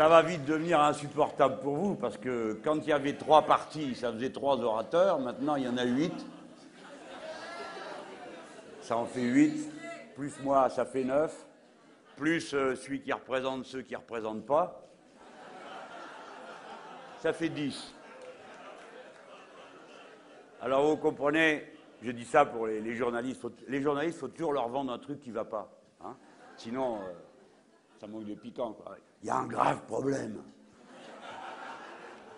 ça va vite devenir insupportable pour vous, parce que quand il y avait trois parties, ça faisait trois orateurs, maintenant il y en a huit. Ça en fait huit, plus moi, ça fait neuf, plus euh, celui qui représente ceux qui ne représentent pas, ça fait dix. Alors vous comprenez, je dis ça pour les, journalistes, les journalistes, il faut toujours leur vendre un truc qui ne va pas. Hein. Sinon, euh, ça manque de piquant. Il y a un grave problème.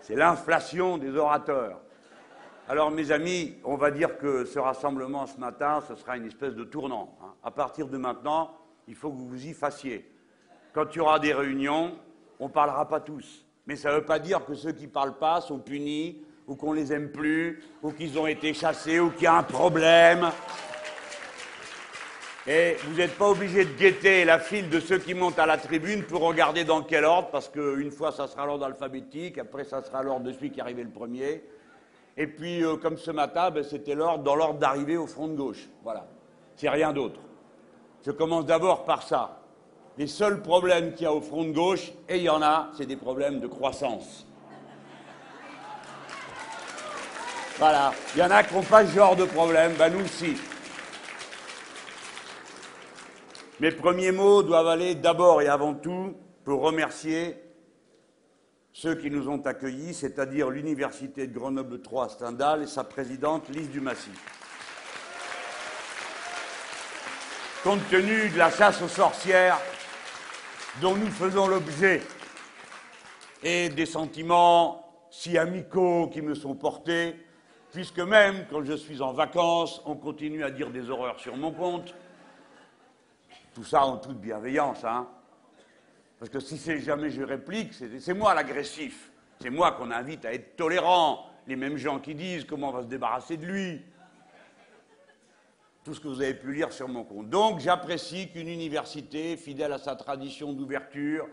C'est l'inflation des orateurs. Alors, mes amis, on va dire que ce rassemblement ce matin, ce sera une espèce de tournant. Hein. À partir de maintenant, il faut que vous vous y fassiez. Quand il y aura des réunions, on ne parlera pas tous. Mais ça ne veut pas dire que ceux qui ne parlent pas sont punis, ou qu'on les aime plus, ou qu'ils ont été chassés, ou qu'il y a un problème. Et vous n'êtes pas obligé de guetter la file de ceux qui montent à la tribune pour regarder dans quel ordre, parce qu'une fois ça sera l'ordre alphabétique, après ça sera l'ordre de celui qui est arrivé le premier. Et puis, euh, comme ce matin, ben, c'était l'ordre dans l'ordre d'arrivée au front de gauche. Voilà. C'est rien d'autre. Je commence d'abord par ça. Les seuls problèmes qu'il y a au front de gauche, et il y en a, c'est des problèmes de croissance. Voilà. Il y en a qui n'ont pas ce genre de problème, ben nous aussi. Mes premiers mots doivent aller d'abord et avant tout pour remercier ceux qui nous ont accueillis, c'est-à-dire l'Université de Grenoble 3 Stendhal et sa présidente Lise Dumassy. Compte tenu de la chasse aux sorcières dont nous faisons l'objet et des sentiments si amicaux qui me sont portés, puisque même quand je suis en vacances, on continue à dire des horreurs sur mon compte, tout ça en toute bienveillance, hein. Parce que si c'est jamais je réplique, c'est moi l'agressif. C'est moi qu'on invite à être tolérant. Les mêmes gens qui disent comment on va se débarrasser de lui. Tout ce que vous avez pu lire sur mon compte. Donc j'apprécie qu'une université, fidèle à sa tradition d'ouverture,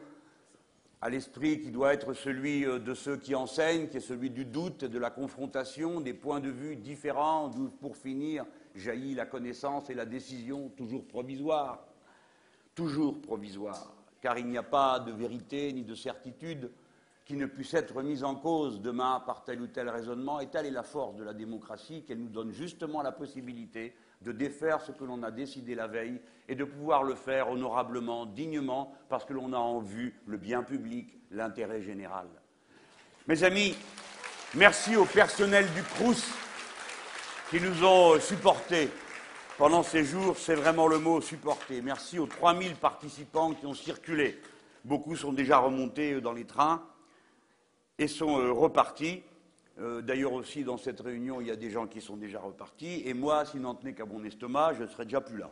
à l'esprit qui doit être celui euh, de ceux qui enseignent, qui est celui du doute, de la confrontation, des points de vue différents, d'où pour finir jaillit la connaissance et la décision toujours provisoire toujours provisoire, car il n'y a pas de vérité ni de certitude qui ne puisse être mise en cause demain par tel ou tel raisonnement, et telle est la force de la démocratie qu'elle nous donne justement la possibilité de défaire ce que l'on a décidé la veille et de pouvoir le faire honorablement, dignement, parce que l'on a en vue le bien public, l'intérêt général. Mes amis, merci au personnel du CRUS qui nous ont supportés pendant ces jours, c'est vraiment le mot supporter. Merci aux 3000 participants qui ont circulé. Beaucoup sont déjà remontés euh, dans les trains et sont euh, repartis. Euh, d'ailleurs aussi, dans cette réunion, il y a des gens qui sont déjà repartis. Et moi, s'il n'en tenait qu'à mon estomac, je ne serais déjà plus là.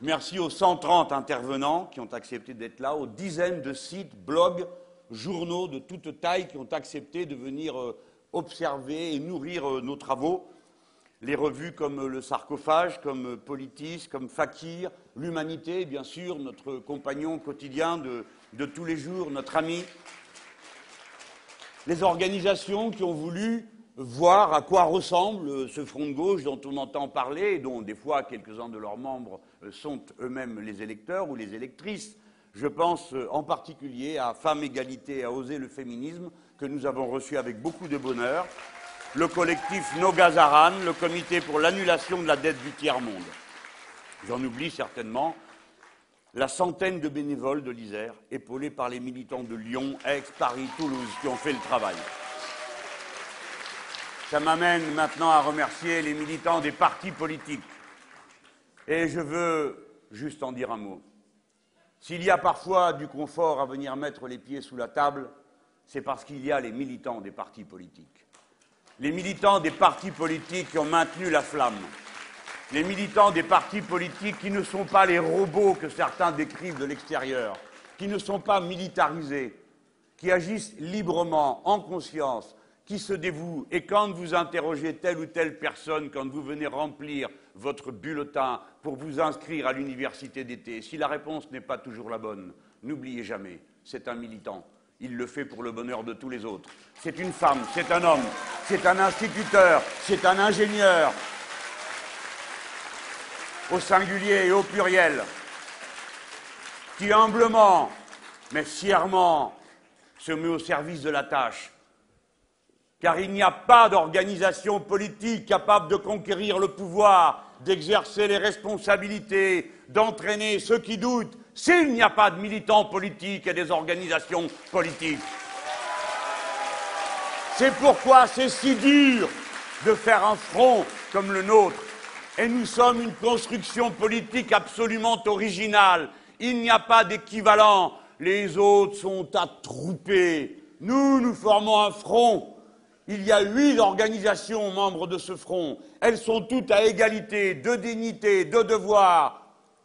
Merci aux 130 intervenants qui ont accepté d'être là, aux dizaines de sites, blogs, journaux de toute taille qui ont accepté de venir observer et nourrir nos travaux les revues comme Le Sarcophage, comme Politis, comme Fakir, l'Humanité, bien sûr, notre compagnon quotidien de, tous les jours, notre ami. Les organisations qui ont voulu voir à quoi ressemble ce front de gauche dont on entend parler et dont des fois quelques-uns de leurs membres sont eux-mêmes les électeurs ou les électrices. Je pense en particulier à Femmes Égalité à Oser le féminisme que nous avons reçu avec beaucoup de bonheur le collectif Nogazaran, le comité pour l'annulation de la dette du tiers-monde. J'en oublie certainement la centaine de bénévoles de l'Isère, épaulés par les militants de Lyon, Aix, Paris, Toulouse, qui ont fait le travail. Ça m'amène maintenant à remercier les militants des partis politiques. Et je veux juste en dire un mot. S'il y a parfois du confort à venir mettre les pieds sous la table, c'est parce qu'il y a les militants des partis politiques les militants des partis politiques qui ont maintenu la flamme, les militants des partis politiques qui ne sont pas les robots que certains décrivent de l'extérieur, qui ne sont pas militarisés, qui agissent librement, en conscience, qui se dévouent. Et quand vous interrogez telle ou telle personne, quand vous venez remplir votre bulletin pour vous inscrire à l'université d'été, si la réponse n'est pas toujours la bonne, n'oubliez jamais, c'est un militant il le fait pour le bonheur de tous les autres. C'est une femme, c'est un homme, c'est un instituteur, c'est un ingénieur, au singulier et au pluriel, qui humblement mais fièrement se met au service de la tâche. Car il n'y a pas d'organisation politique capable de conquérir le pouvoir, d'exercer les responsabilités, d'entraîner ceux qui doutent, s'il n'y a pas de militants politiques et des organisations politiques. C'est pourquoi c'est si dur de faire un front comme le nôtre. Et nous sommes une construction politique absolument originale. Il n'y a pas d'équivalent. Les autres sont attroupés. Nous, nous formons un front. Il y a huit organisations membres de ce front. Elles sont toutes à égalité de dignité, de devoir,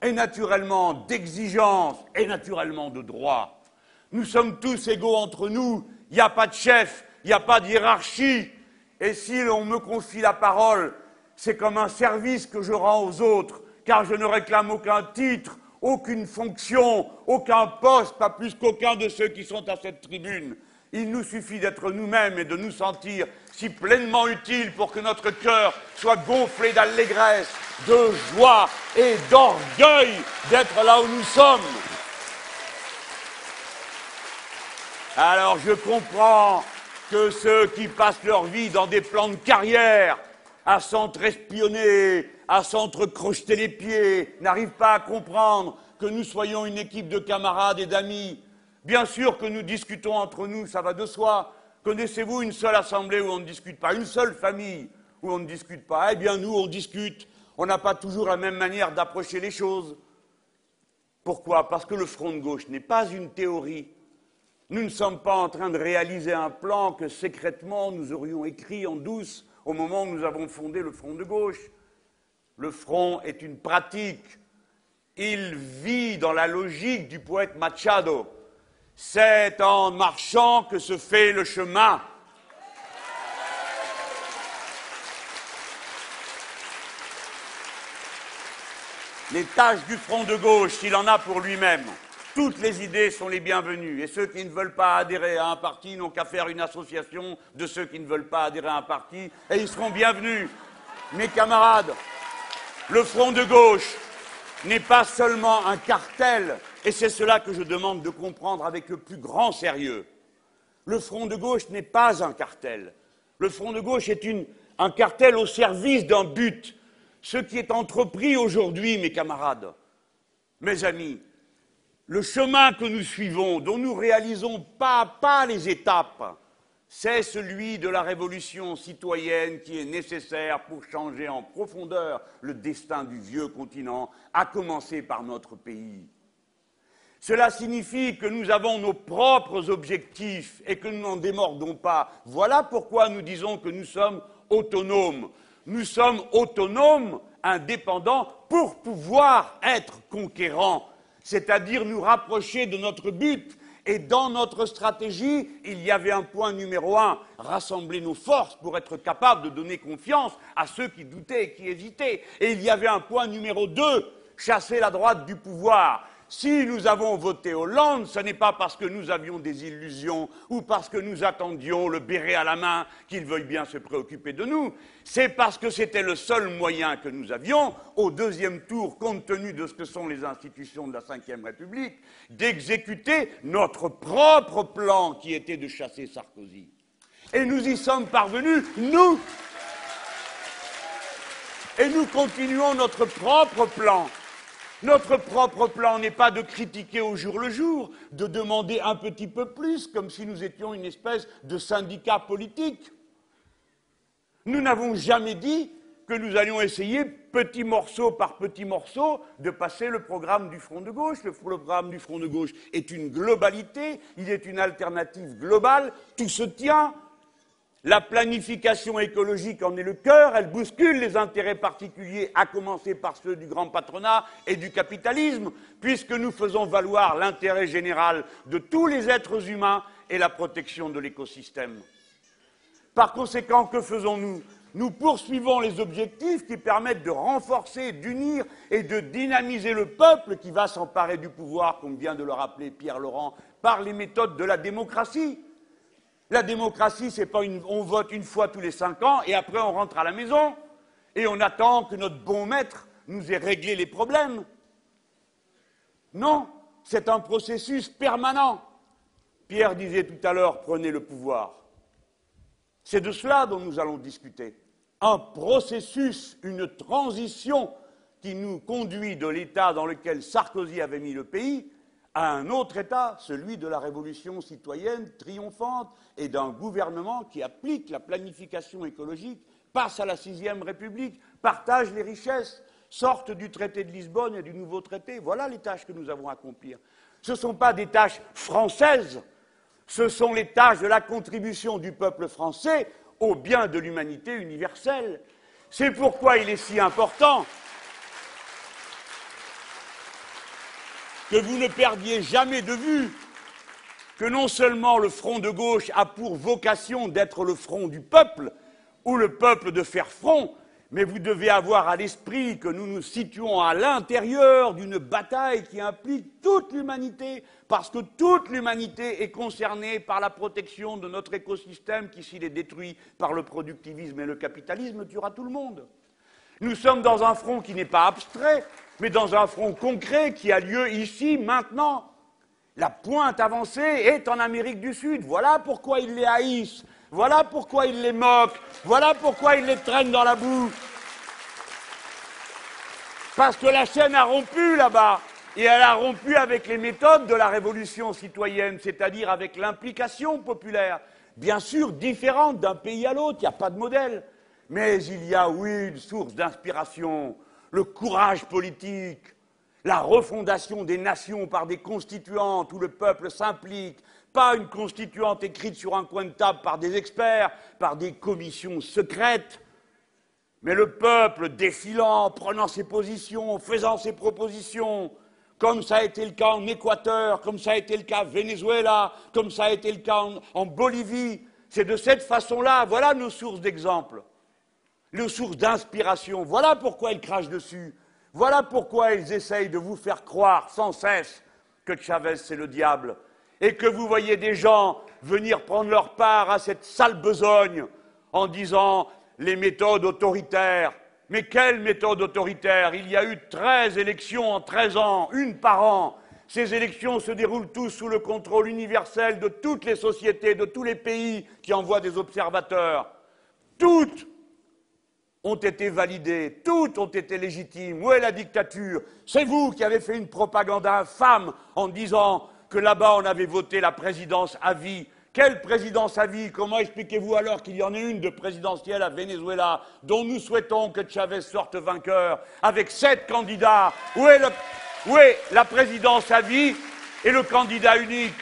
et naturellement d'exigence, et naturellement de droit. Nous sommes tous égaux entre nous. Il n'y a pas de chef, il n'y a pas de hiérarchie. Et si l'on me confie la parole, c'est comme un service que je rends aux autres, car je ne réclame aucun titre, aucune fonction, aucun poste, pas plus qu'aucun de ceux qui sont à cette tribune. Il nous suffit d'être nous-mêmes et de nous sentir si pleinement utiles pour que notre cœur soit gonflé d'allégresse, de joie et d'orgueil d'être là où nous sommes. Alors je comprends que ceux qui passent leur vie dans des plans de carrière, à s'entre-espionner, à s'entre-crocheter les pieds, n'arrivent pas à comprendre que nous soyons une équipe de camarades et d'amis. Bien sûr que nous discutons entre nous, ça va de soi. Connaissez-vous une seule assemblée où on ne discute pas, une seule famille où on ne discute pas? Eh bien, nous, on discute. On n'a pas toujours la même manière d'approcher les choses. Pourquoi? Parce que le front de gauche n'est pas une théorie, nous ne sommes pas en train de réaliser un plan que secrètement nous aurions écrit en douce au moment où nous avons fondé le Front de gauche. Le front est une pratique. Il vit dans la logique du poète Machado. C'est en marchant que se fait le chemin. Les tâches du front de gauche, s'il en a pour lui-même, toutes les idées sont les bienvenues. Et ceux qui ne veulent pas adhérer à un parti n'ont qu'à faire une association de ceux qui ne veulent pas adhérer à un parti, et ils seront bienvenus. Mes camarades, le Front de gauche n'est pas seulement un cartel, et c'est cela que je demande de comprendre avec le plus grand sérieux. Le Front de gauche n'est pas un cartel. Le Front de gauche est un cartel au service d'un but. Ce qui est entrepris aujourd'hui, mes camarades, mes amis, le chemin que nous suivons, dont nous réalisons pas à pas les étapes, c'est celui de la révolution citoyenne qui est nécessaire pour changer en profondeur le destin du vieux continent, à commencer par notre pays. Cela signifie que nous avons nos propres objectifs et que nous n'en démordons pas. Voilà pourquoi nous disons que nous sommes autonomes. Nous sommes autonomes, indépendants, pour pouvoir être conquérants c'est-à-dire nous rapprocher de notre but. Et dans notre stratégie, il y avait un point numéro un, rassembler nos forces pour être capables de donner confiance à ceux qui doutaient et qui hésitaient. Et il y avait un point numéro deux, chasser la droite du pouvoir. Si nous avons voté Hollande, ce n'est pas parce que nous avions des illusions ou parce que nous attendions le béret à la main qu'il veuille bien se préoccuper de nous. C'est parce que c'était le seul moyen que nous avions, au deuxième tour, compte tenu de ce que sont les institutions de la Ve République, d'exécuter notre propre plan qui était de chasser Sarkozy. Et nous y sommes parvenus, nous. Et nous continuons notre propre plan notre propre plan n'est pas de critiquer au jour le jour, de demander un petit peu plus, comme si nous étions une espèce de syndicat politique. Nous n'avons jamais dit que nous allions essayer, petit morceau par petit morceau, de passer le programme du Front de gauche. Le programme du Front de gauche est une globalité, il est une alternative globale, tout se tient, la planification écologique en est le cœur, elle bouscule les intérêts particuliers, à commencer par ceux du grand patronat et du capitalisme, puisque nous faisons valoir l'intérêt général de tous les êtres humains et la protection de l'écosystème. Par conséquent, que faisons-nous? Nous poursuivons les objectifs qui permettent de renforcer, d'unir et de dynamiser le peuple qui va s'emparer du pouvoir, comme vient de le rappeler Pierre Laurent, par les méthodes de la démocratie. La démocratie, c'est pas une, on vote une fois tous les cinq ans et après on rentre à la maison et on attend que notre bon maître nous ait réglé les problèmes. Non, c'est un processus permanent. Pierre disait tout à l'heure, prenez le pouvoir. C'est de cela dont nous allons discuter. Un processus, une transition qui nous conduit de l'état dans lequel Sarkozy avait mis le pays à un autre état, celui de la révolution citoyenne triomphante et d'un gouvernement qui applique la planification écologique, passe à la sixième république, partage les richesses, sorte du traité de Lisbonne et du nouveau traité. Voilà les tâches que nous avons à accomplir. Ce ne sont pas des tâches françaises, ce sont les tâches de la contribution du peuple français au bien de l'humanité universelle. C'est pourquoi il est si important que vous ne perdiez jamais de vue que non seulement le front de gauche a pour vocation d'être le front du peuple, ou le peuple de faire front, mais vous devez avoir à l'esprit que nous nous situons à l'intérieur d'une bataille qui implique toute l'humanité, parce que toute l'humanité est concernée par la protection de notre écosystème qui, s'il est détruit par le productivisme et le capitalisme, tuera tout le monde. Nous sommes dans un front qui n'est pas abstrait, mais dans un front concret qui a lieu ici, maintenant. La pointe avancée est en Amérique du Sud. Voilà pourquoi ils les haïssent. Voilà pourquoi ils les moquent. Voilà pourquoi ils les traînent dans la boue. Parce que la chaîne a rompu là-bas. Et elle a rompu avec les méthodes de la révolution citoyenne, c'est-à-dire avec l'implication populaire. Bien sûr, différente d'un pays à l'autre, il n'y a pas de modèle. Mais il y a, oui, une source d'inspiration, le courage politique, la refondation des nations par des constituantes où le peuple s'implique, pas une constituante écrite sur un coin de table par des experts, par des commissions secrètes, mais le peuple défilant, prenant ses positions, faisant ses propositions, comme ça a été le cas en Équateur, comme ça a été le cas au Venezuela, comme ça a été le cas en, en Bolivie. C'est de cette façon-là, voilà nos sources d'exemple, nos sources d'inspiration. Voilà pourquoi ils crachent dessus. Voilà pourquoi ils essayent de vous faire croire sans cesse que Chavez c'est le diable et que vous voyez des gens venir prendre leur part à cette sale besogne en disant les méthodes autoritaires. Mais quelle méthode autoritaire Il y a eu 13 élections en 13 ans, une par an. Ces élections se déroulent tous sous le contrôle universel de toutes les sociétés, de tous les pays qui envoient des observateurs. Toutes ont été validées, toutes ont été légitimes. Où est la dictature? C'est vous qui avez fait une propagande infâme en disant que là-bas on avait voté la présidence à vie. Quelle présidence à vie? Comment expliquez-vous alors qu'il y en ait une de présidentielle à Venezuela dont nous souhaitons que Chavez sorte vainqueur avec sept candidats? Où est, le, où est la présidence à vie et le candidat unique?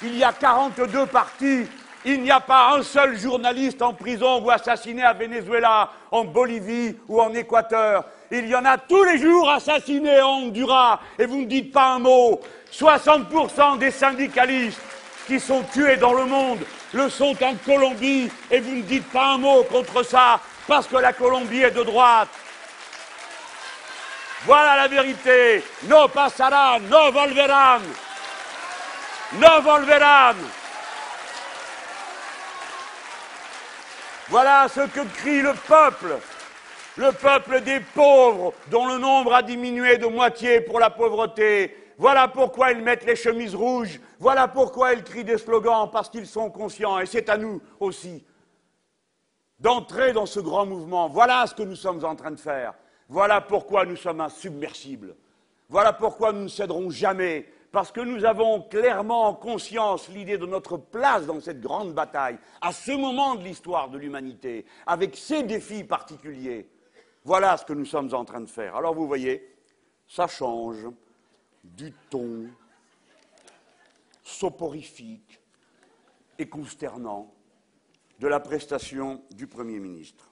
Il y a 42 partis il n'y a pas un seul journaliste en prison ou assassiné à Venezuela, en Bolivie ou en Équateur. Il y en a tous les jours assassinés en Honduras et vous ne dites pas un mot. 60% des syndicalistes qui sont tués dans le monde le sont en Colombie et vous ne dites pas un mot contre ça parce que la Colombie est de droite. Voilà la vérité. No pasarán, no volverán. No volverán. Voilà ce que crie le peuple. Le peuple des pauvres, dont le nombre a diminué de moitié pour la pauvreté. Voilà pourquoi ils mettent les chemises rouges. Voilà pourquoi ils crient des slogans, parce qu'ils sont conscients. Et c'est à nous aussi d'entrer dans ce grand mouvement. Voilà ce que nous sommes en train de faire. Voilà pourquoi nous sommes insubmersibles. Voilà pourquoi nous ne céderons jamais parce que nous avons clairement en conscience l'idée de notre place dans cette grande bataille, à ce moment de l'histoire de l'humanité, avec ces défis particuliers. Voilà ce que nous sommes en train de faire. Alors vous voyez, ça change du ton soporifique et consternant de la prestation du Premier ministre.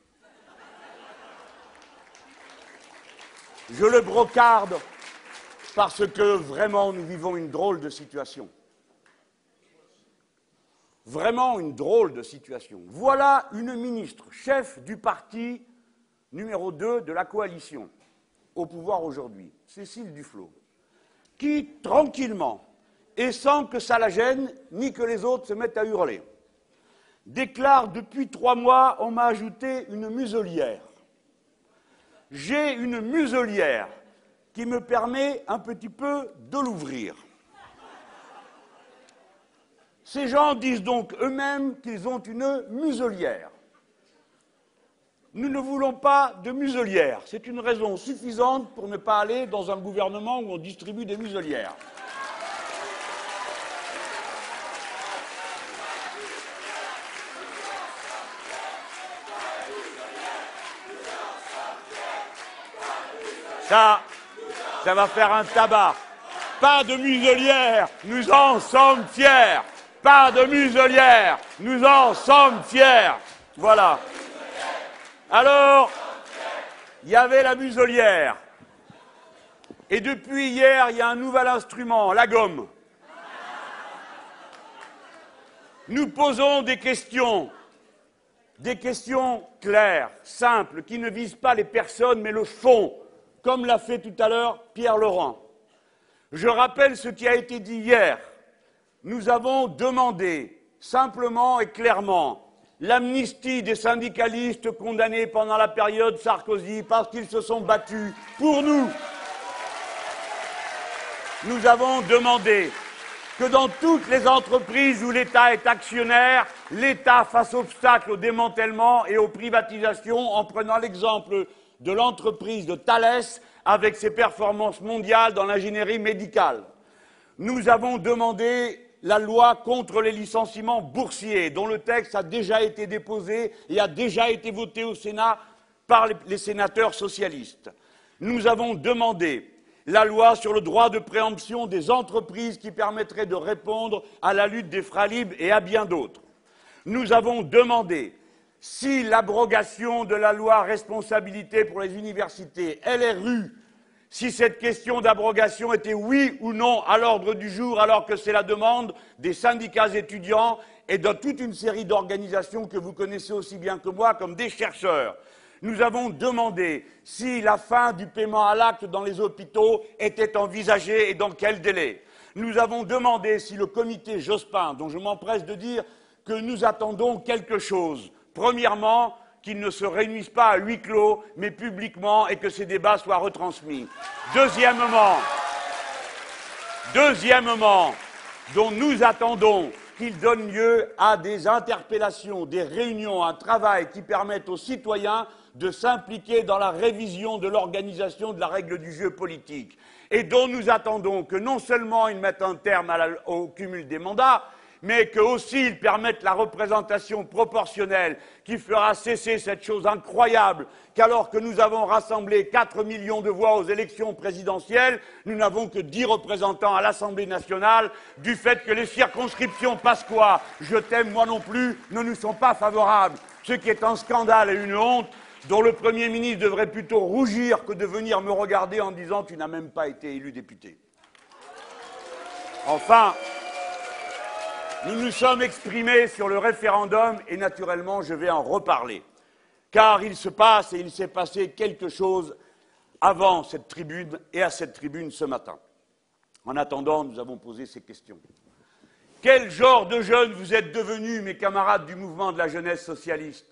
Je le brocarde parce que vraiment nous vivons une drôle de situation. Vraiment une drôle de situation. Voilà une ministre, chef du parti numéro 2 de la coalition, au pouvoir aujourd'hui, Cécile Duflot, qui, tranquillement, et sans que ça la gêne, ni que les autres se mettent à hurler, déclare depuis trois mois, on m'a ajouté une muselière. J'ai une muselière qui me permet un petit peu de l'ouvrir. Ces gens disent donc eux-mêmes qu'ils ont une muselière. Nous ne voulons pas de muselière. C'est une raison suffisante pour ne pas aller dans un gouvernement où on distribue des muselières. Ça, ça va faire un tabac. Pas de muselière, nous en sommes fiers. Pas de muselière, nous en sommes fiers. Voilà. Alors, il y avait la muselière. Et depuis hier, il y a un nouvel instrument, la gomme. Nous posons des questions, des questions claires, simples, qui ne visent pas les personnes, mais le fond comme l'a fait tout à l'heure Pierre Laurent. Je rappelle ce qui a été dit hier. Nous avons demandé simplement et clairement l'amnistie des syndicalistes condamnés pendant la période Sarkozy parce qu'ils se sont battus pour nous. Nous avons demandé que dans toutes les entreprises où l'État est actionnaire, l'État fasse obstacle au démantèlement et aux privatisations en prenant l'exemple de l'entreprise de Thales avec ses performances mondiales dans l'ingénierie médicale. Nous avons demandé la loi contre les licenciements boursiers, dont le texte a déjà été déposé et a déjà été voté au Sénat par les sénateurs socialistes. Nous avons demandé la loi sur le droit de préemption des entreprises qui permettrait de répondre à la lutte des fralibes et à bien d'autres. Nous avons demandé si l'abrogation de la loi responsabilité pour les universités, LRU, si cette question d'abrogation était oui ou non à l'ordre du jour, alors que c'est la demande des syndicats étudiants et de toute une série d'organisations que vous connaissez aussi bien que moi, comme des chercheurs. Nous avons demandé si la fin du paiement à l'acte dans les hôpitaux était envisagée et dans quel délai. Nous avons demandé si le comité Jospin, dont je m'empresse de dire que nous attendons quelque chose, Premièrement, qu'ils ne se réunissent pas à huis clos, mais publiquement, et que ces débats soient retransmis. Deuxièmement, deuxièmement, dont nous attendons qu'ils donnent lieu à des interpellations, des réunions, un travail qui permette aux citoyens de s'impliquer dans la révision de l'organisation de la règle du jeu politique, et dont nous attendons que non seulement ils mettent un terme au cumul des mandats, mais qu'aussi ils permettent la représentation proportionnelle qui fera cesser cette chose incroyable qu'alors que nous avons rassemblé 4 millions de voix aux élections présidentielles, nous n'avons que 10 représentants à l'Assemblée nationale du fait que les circonscriptions Pasqua, je t'aime moi non plus, ne nous sont pas favorables, ce qui est un scandale et une honte dont le Premier ministre devrait plutôt rougir que de venir me regarder en disant Tu n'as même pas été élu député. Enfin, nous nous sommes exprimés sur le référendum et naturellement je vais en reparler. Car il se passe et il s'est passé quelque chose avant cette tribune et à cette tribune ce matin. En attendant, nous avons posé ces questions. Quel genre de jeunes vous êtes devenus, mes camarades du mouvement de la jeunesse socialiste?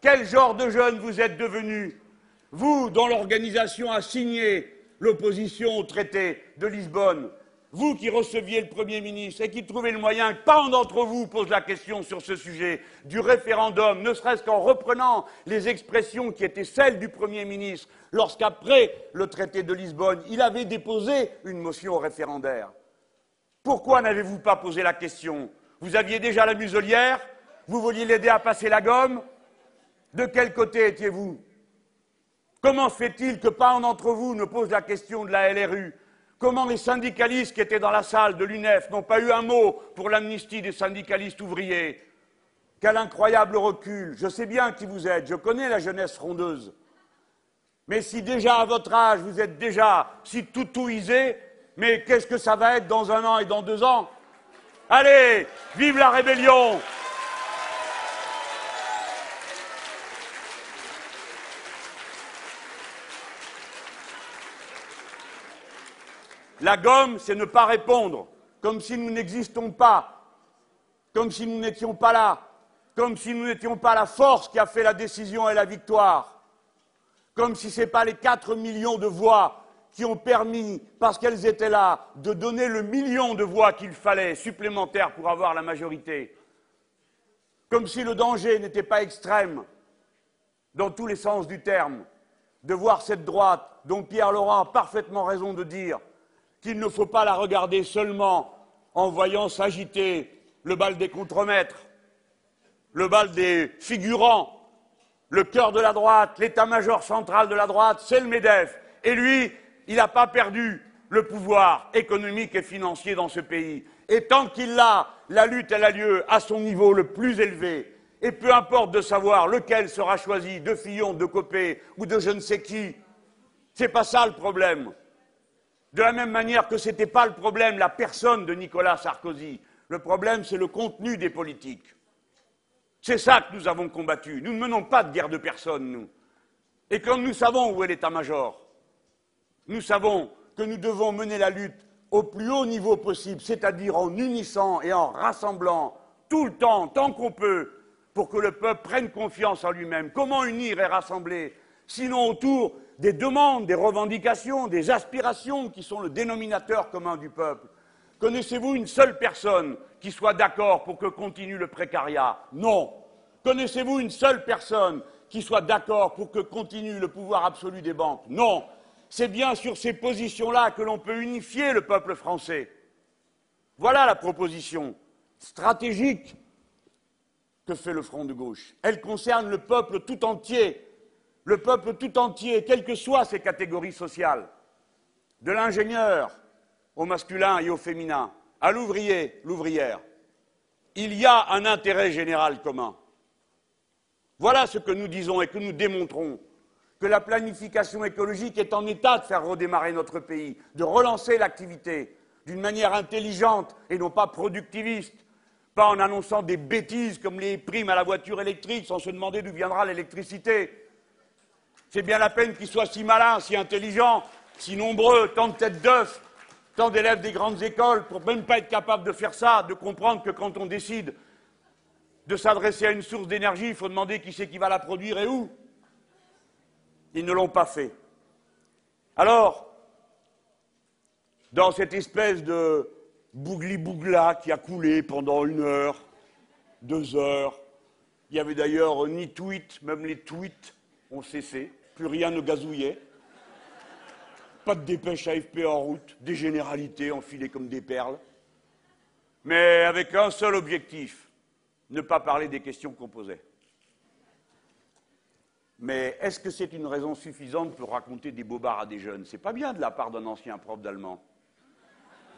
Quel genre de jeunes vous êtes devenus Vous, dont l'organisation a signé l'opposition au traité de Lisbonne, vous qui receviez le Premier ministre et qui trouvez le moyen que pas un d'entre vous pose la question sur ce sujet du référendum, ne serait-ce qu'en reprenant les expressions qui étaient celles du Premier ministre lorsqu'après le traité de Lisbonne, il avait déposé une motion référendaire. Pourquoi n'avez-vous pas posé la question? Vous aviez déjà la muselière Vous vouliez l'aider à passer la gomme. De quel côté étiez-vous? Comment se fait-il que pas un d'entre vous ne pose la question de la LRU Comment les syndicalistes qui étaient dans la salle de l'UNEF n'ont pas eu un mot pour l'amnistie des syndicalistes ouvriers? Quel incroyable recul. Je sais bien qui vous êtes, je connais la jeunesse frondeuse. Mais si déjà à votre âge vous êtes déjà si toutouisé, mais qu'est-ce que ça va être dans un an et dans deux ans? Allez, vive la rébellion La gomme, c'est ne pas répondre, comme si nous n'existons pas, comme si nous n'étions pas là, comme si nous n'étions pas la force qui a fait la décision et la victoire, comme si ce n'est pas les 4 millions de voix qui ont permis, parce qu'elles étaient là, de donner le million de voix qu'il fallait supplémentaires pour avoir la majorité. Comme si le danger n'était pas extrême, dans tous les sens du terme, de voir cette droite, dont Pierre Laurent a parfaitement raison de dire qu'il ne faut pas la regarder seulement en voyant s'agiter le bal des contremaîtres, le bal des figurants, le cœur de la droite, l'état-major central de la droite, c'est le MEDEF. Et lui, il n'a pas perdu le pouvoir économique et financier dans ce pays. Et tant qu'il l'a, la lutte, a lieu à son niveau le plus élevé. Et peu importe de savoir lequel sera choisi, de Fillon, de Copé ou de je ne sais qui, c'est pas ça le problème. De la même manière que ce n'était pas le problème la personne de Nicolas Sarkozy. Le problème, c'est le contenu des politiques. C'est ça que nous avons combattu. Nous ne menons pas de guerre de personne, nous. Et quand nous savons où est l'état-major, nous savons que nous devons mener la lutte au plus haut niveau possible, c'est-à-dire en unissant et en rassemblant tout le temps, tant qu'on peut, pour que le peuple prenne confiance en lui-même. Comment unir et rassembler Sinon autour des demandes, des revendications, des aspirations qui sont le dénominateur commun du peuple. Connaissez-vous une seule personne qui soit d'accord pour que continue le précariat? Non. Connaissez-vous une seule personne qui soit d'accord pour que continue le pouvoir absolu des banques? Non. C'est bien sur ces positions-là que l'on peut unifier le peuple français. Voilà la proposition stratégique que fait le Front de gauche. Elle concerne le peuple tout entier, le peuple tout entier, quelles que soient ses catégories sociales, de l'ingénieur au masculin et au féminin, à l'ouvrier, l'ouvrière. Il y a un intérêt général commun. Voilà ce que nous disons et que nous démontrons que la planification écologique est en état de faire redémarrer notre pays, de relancer l'activité d'une manière intelligente et non pas productiviste, pas en annonçant des bêtises comme les primes à la voiture électrique sans se demander d'où viendra l'électricité. C'est bien la peine qu'ils soient si malins, si intelligents, si nombreux, tant de têtes d'œufs, tant d'élèves des grandes écoles, pour même pas être capables de faire ça, de comprendre que quand on décide de s'adresser à une source d'énergie, il faut demander qui c'est qui va la produire et où. Ils ne l'ont pas fait. Alors, dans cette espèce de bougli-bougla qui a coulé pendant une heure, deux heures. Il y avait d'ailleurs ni tweet, même les tweets ont cessé, plus rien ne gazouillait. Pas de dépêche AFP en route, des généralités enfilées comme des perles, mais avec un seul objectif, ne pas parler des questions qu'on posait. Mais est-ce que c'est une raison suffisante pour raconter des bobards à des jeunes? C'est pas bien de la part d'un ancien prof d'allemand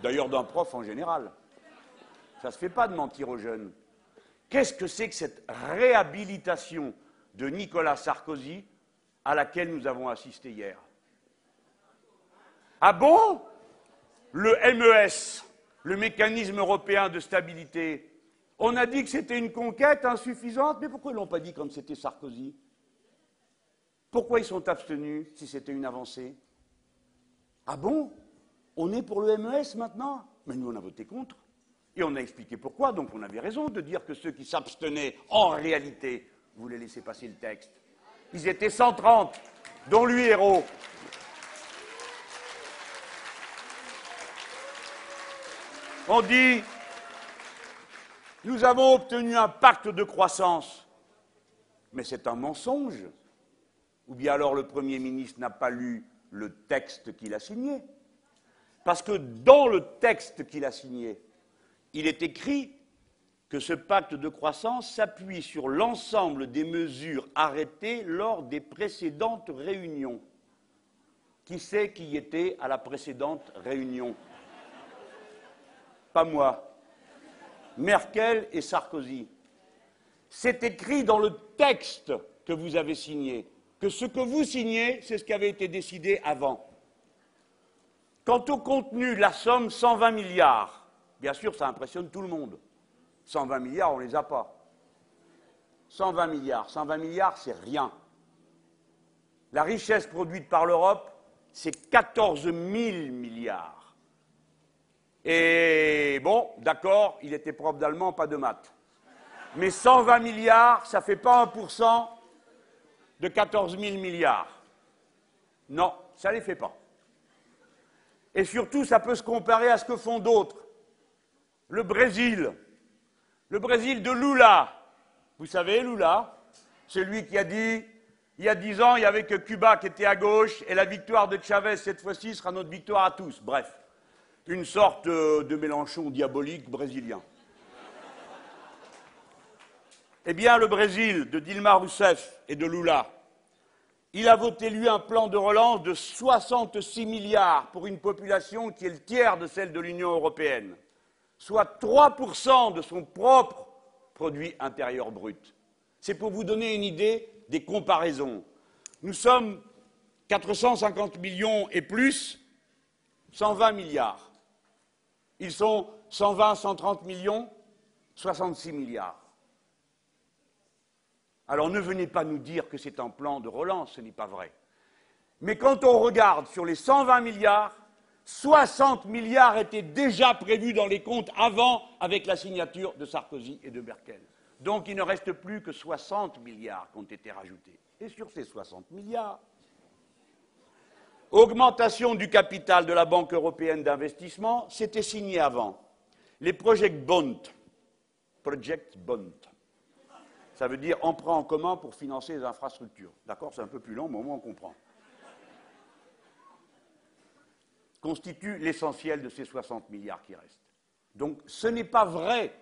d'ailleurs d'un prof en général. Ça se fait pas de mentir aux jeunes. Qu'est-ce que c'est que cette réhabilitation de Nicolas Sarkozy à laquelle nous avons assisté hier. Ah bon? Le MES, le mécanisme européen de stabilité, on a dit que c'était une conquête insuffisante, mais pourquoi ils ne l'ont pas dit comme c'était Sarkozy? Pourquoi ils sont abstenus si c'était une avancée? Ah bon? On est pour le MES maintenant? Mais nous, on a voté contre. Et on a expliqué pourquoi, donc on avait raison de dire que ceux qui s'abstenaient, en réalité, voulaient laisser passer le texte. Ils étaient 130, dont lui, héros. On dit, nous avons obtenu un pacte de croissance, mais c'est un mensonge. Ou bien alors le Premier ministre n'a pas lu le texte qu'il a signé. Parce que dans le texte qu'il a signé, il est écrit que ce pacte de croissance s'appuie sur l'ensemble des mesures arrêtées lors des précédentes réunions. Qui sait qui était à la précédente réunion? Pas moi. Merkel et Sarkozy. C'est écrit dans le texte que vous avez signé, que ce que vous signez, c'est ce qui avait été décidé avant. Quant au contenu, la somme 120 milliards, bien sûr, ça impressionne tout le monde. 120 milliards, on ne les a pas. 120 milliards, 120 milliards, c'est rien. La richesse produite par l'Europe, c'est 14 000 milliards. Et bon, d'accord, il était prof d'allemand, pas de maths. Mais 120 milliards, ça ne fait pas 1% de 14 000 milliards. Non, ça ne les fait pas. Et surtout, ça peut se comparer à ce que font d'autres. Le Brésil. Le Brésil de Lula. Vous savez, Lula, celui qui a dit il y a dix ans, il n'y avait que Cuba qui était à gauche, et la victoire de Chavez cette fois-ci sera notre victoire à tous. Bref, une sorte euh, de Mélenchon diabolique brésilien. Eh bien, le Brésil de Dilma Rousseff et de Lula, il a voté, lui, un plan de relance de 66 milliards pour une population qui est le tiers de celle de l'Union européenne, soit 3% de son propre produit intérieur brut. C'est pour vous donner une idée des comparaisons. Nous sommes 450 millions et plus, 120 milliards. Ils sont 120, 130 millions, 66 milliards. Alors ne venez pas nous dire que c'est un plan de relance, ce n'est pas vrai. Mais quand on regarde sur les 120 milliards, 60 milliards étaient déjà prévus dans les comptes avant avec la signature de Sarkozy et de Merkel. Donc il ne reste plus que 60 milliards qui ont été rajoutés. Et sur ces 60 milliards, augmentation du capital de la Banque européenne d'investissement, c'était signé avant. Les project bonds, project bond, ça veut dire emprunt en commun pour financer les infrastructures. D'accord, c'est un peu plus long, mais au moins on comprend. Constitue l'essentiel de ces 60 milliards qui restent. Donc ce n'est pas vrai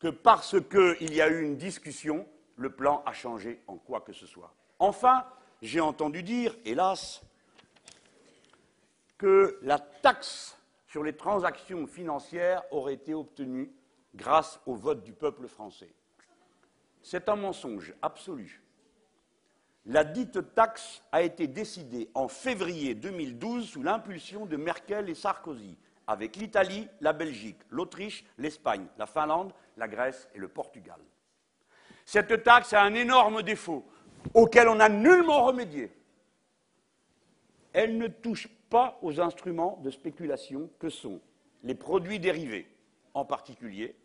que parce qu'il y a eu une discussion, le plan a changé en quoi que ce soit. Enfin, j'ai entendu dire, hélas, que la taxe sur les transactions financières aurait été obtenue grâce au vote du peuple français. C'est un mensonge absolu. La dite taxe a été décidée en février 2012 sous l'impulsion de Merkel et Sarkozy avec l'Italie, la Belgique, l'Autriche, l'Espagne, la Finlande, la Grèce et le Portugal. Cette taxe a un énorme défaut auquel on n'a nullement remédié. Elle ne touche pas aux instruments de spéculation que sont les produits dérivés, en particulier,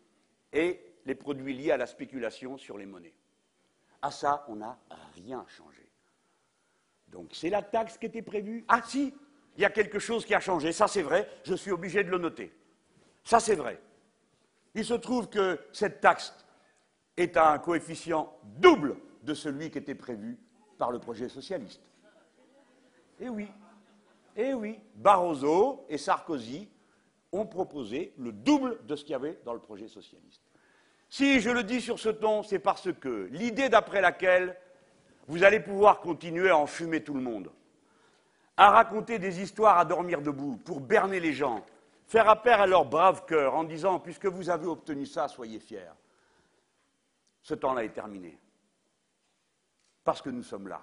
et les produits liés à la spéculation sur les monnaies. À ça, on n'a rien changé. Donc c'est la taxe qui était prévue. Ah si, il y a quelque chose qui a changé, ça c'est vrai, je suis obligé de le noter. Ça c'est vrai. Il se trouve que cette taxe est à un coefficient double de celui qui était prévu par le projet socialiste. Eh oui, eh oui, Barroso et Sarkozy ont proposé le double de ce qu'il y avait dans le projet socialiste. Si je le dis sur ce ton, c'est parce que l'idée d'après laquelle vous allez pouvoir continuer à enfumer tout le monde, à raconter des histoires à dormir debout pour berner les gens, faire appel à leur brave cœur en disant puisque vous avez obtenu ça, soyez fiers. Ce temps-là est terminé. Parce que nous sommes là.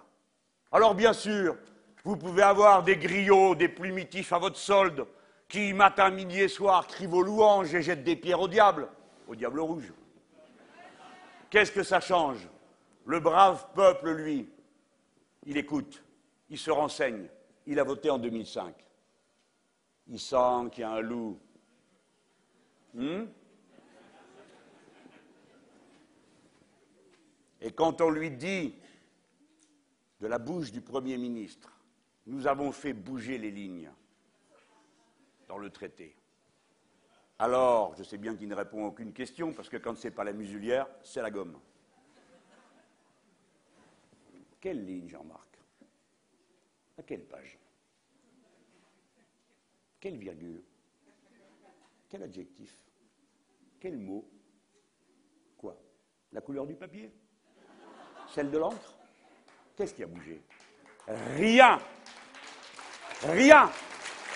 Alors bien sûr, vous pouvez avoir des griots, des plumitifs à votre solde, qui matin, midi et soir crient vos louanges et jettent des pierres au diable, au diable rouge. Qu'est-ce que ça change? Le brave peuple, lui, il écoute, il se renseigne, il a voté en 2005. Il sent qu'il y a un loup. Hmm? Et quand on lui dit, de la bouche du Premier ministre, nous avons fait bouger les lignes dans le traité. Alors, je sais bien qu'il ne répond à aucune question, parce que quand ce n'est pas la musulière, c'est la gomme. Quelle ligne, Jean-Marc? À quelle page? Quelle virgule? Quel adjectif? Quel mot? Quoi? La couleur du papier? Celle de l'encre? Qu'est-ce qui a bougé? Rien! Rien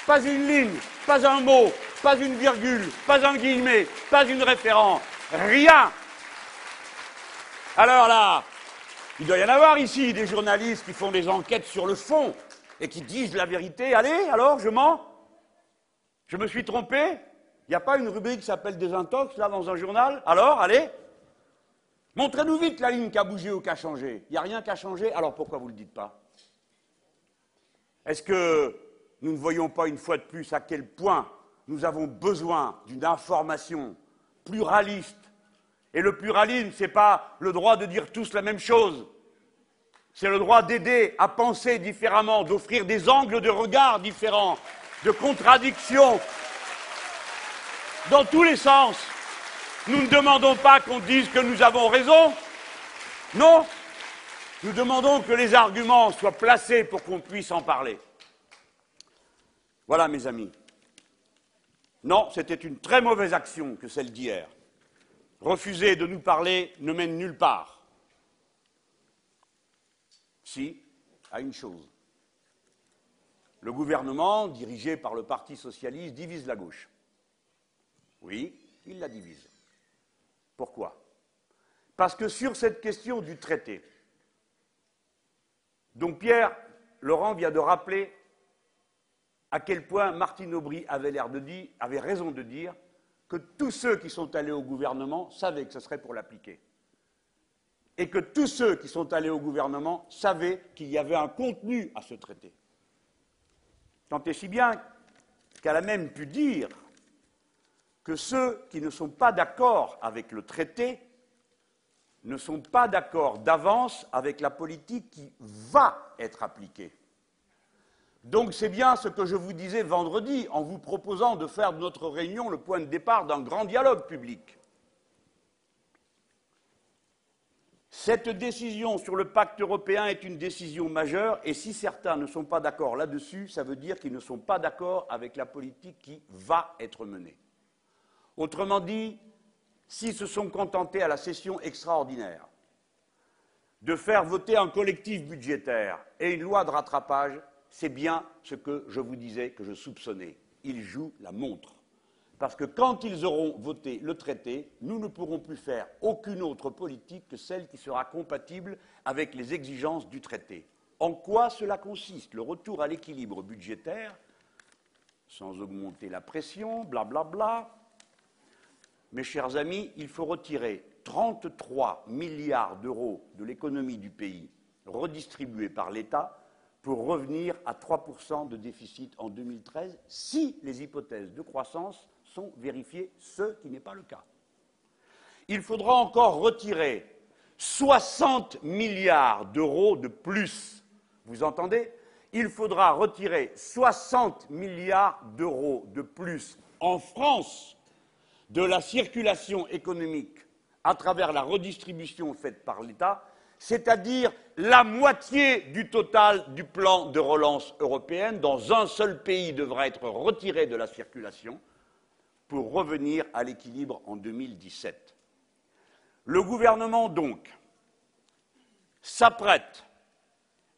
Pas une ligne, pas un mot, pas une virgule, pas un guillemet, pas une référence. Rien Alors là, il doit y en avoir ici des journalistes qui font des enquêtes sur le fond et qui disent la vérité. Allez, alors, je mens Je me suis trompé Il n'y a pas une rubrique qui s'appelle Désintox, là, dans un journal? Alors, allez Montrez-nous vite la ligne qui a bougé ou qui a changé. Il n'y a rien qui a changé, alors pourquoi vous ne le dites pas? Est-ce que nous ne voyons pas une fois de plus à quel point nous avons besoin d'une information pluraliste Et le pluralisme, ce n'est pas le droit de dire tous la même chose. C'est le droit d'aider à penser différemment, d'offrir des angles de regard différents, de contradictions dans tous les sens. Nous ne demandons pas qu'on dise que nous avons raison. Non. Nous demandons que les arguments soient placés pour qu'on puisse en parler. Voilà, mes amis. Non, c'était une très mauvaise action que celle d'hier. Refuser de nous parler ne mène nulle part. Si, à une chose. Le gouvernement, dirigé par le Parti socialiste, divise la gauche. Oui, il la divise. Pourquoi? Parce que sur cette question du traité, dont Pierre Laurent vient de rappeler à quel point Martine Aubry avait, l'air de dire, avait raison de dire que tous ceux qui sont allés au gouvernement savaient que ce serait pour l'appliquer. Et que tous ceux qui sont allés au gouvernement savaient qu'il y avait un contenu à ce traité. Tant et si bien qu'elle a même pu dire que ceux qui ne sont pas d'accord avec le traité ne sont pas d'accord d'avance avec la politique qui va être appliquée. Donc c'est bien ce que je vous disais vendredi en vous proposant de faire de notre réunion le point de départ d'un grand dialogue public. Cette décision sur le pacte européen est une décision majeure et si certains ne sont pas d'accord là-dessus, ça veut dire qu'ils ne sont pas d'accord avec la politique qui va être menée. Autrement dit, s'ils se sont contentés à la session extraordinaire de faire voter un collectif budgétaire et une loi de rattrapage, c'est bien ce que je vous disais que je soupçonnais. Ils jouent la montre. Parce que quand ils auront voté le traité, nous ne pourrons plus faire aucune autre politique que celle qui sera compatible avec les exigences du traité. En quoi cela consiste? Le retour à l'équilibre budgétaire, sans augmenter la pression, blablabla. Bla bla. Mes chers amis, il faut retirer 33 milliards d'euros de l'économie du pays redistribués par l'État pour revenir à 3% de déficit en 2013 si les hypothèses de croissance sont vérifiées, ce qui n'est pas le cas. Il faudra encore retirer 60 milliards d'euros de plus. Vous entendez? Il faudra retirer 60 milliards d'euros de plus en France de la circulation économique à travers la redistribution faite par l'État c'est-à-dire la moitié du total du plan de relance européenne dans un seul pays devra être retiré de la circulation pour revenir à l'équilibre en 2017. Le gouvernement, donc, s'apprête,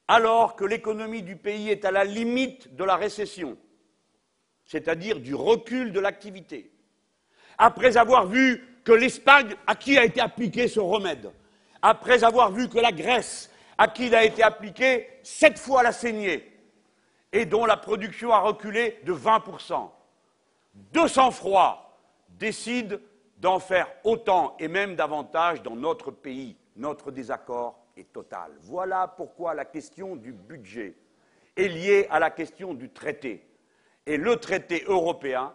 alors que l'économie du pays est à la limite de la récession, c'est-à-dire du recul de l'activité, après avoir vu que l'Espagne, à qui a été appliqué ce remède, après avoir vu que la Grèce, à qui il a été appliqué sept fois la saignée, et dont la production a reculé de 20%, de sang-froid, décide d'en faire autant et même davantage dans notre pays. Notre désaccord est total. Voilà pourquoi la question du budget est liée à la question du traité. Et le traité européen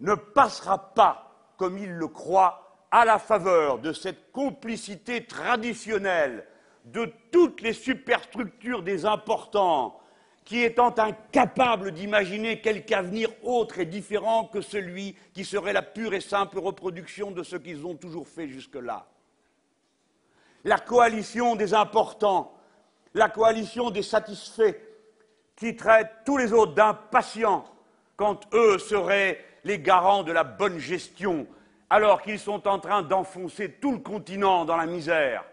ne passera pas, comme il le croit, à la faveur de cette complicité traditionnelle de toutes les superstructures des importants, qui étant incapables d'imaginer quelque avenir autre et différent que celui qui serait la pure et simple reproduction de ce qu'ils ont toujours fait jusque-là. La coalition des importants, la coalition des satisfaits, qui traitent tous les autres d'impatients, quand eux seraient les garants de la bonne gestion, alors qu'ils sont en train d'enfoncer tout le continent dans la misère.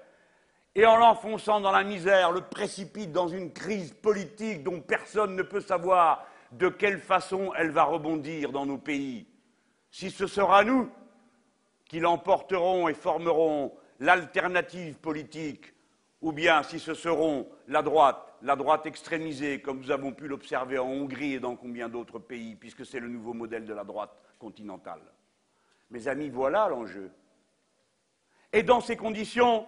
Et en l'enfonçant dans la misère, le précipite dans une crise politique dont personne ne peut savoir de quelle façon elle va rebondir dans nos pays. Si ce sera nous qui l'emporterons et formerons l'alternative politique, ou bien si ce seront la droite, la droite extrémisée, comme nous avons pu l'observer en Hongrie et dans combien d'autres pays, puisque c'est le nouveau modèle de la droite continentale. Mes amis, voilà l'enjeu. Et dans ces conditions,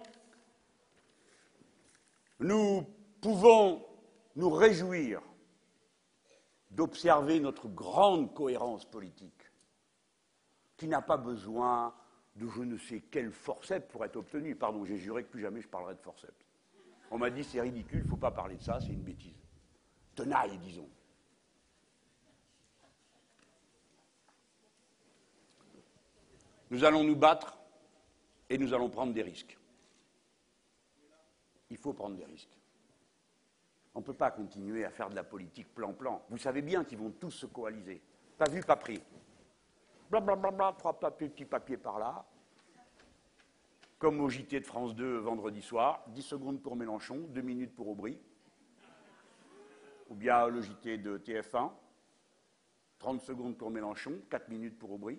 nous pouvons nous réjouir d'observer notre grande cohérence politique, qui n'a pas besoin de je ne sais quel forceps pour être obtenue. Pardon, j'ai juré que plus jamais je parlerai de forceps. On m'a dit c'est ridicule, il ne faut pas parler de ça, c'est une bêtise. Tenaille, disons. Nous allons nous battre et nous allons prendre des risques. Il faut prendre des risques. On ne peut pas continuer à faire de la politique plan-plan. Vous savez bien qu'ils vont tous se coaliser. Pas vu, pas pris. Blablabla, trois petits papiers par là. Comme au JT de France 2 vendredi soir, 10 secondes pour Mélenchon, 2 minutes pour Aubry. Ou bien le JT de TF1, 30 secondes pour Mélenchon, 4 minutes pour Aubry.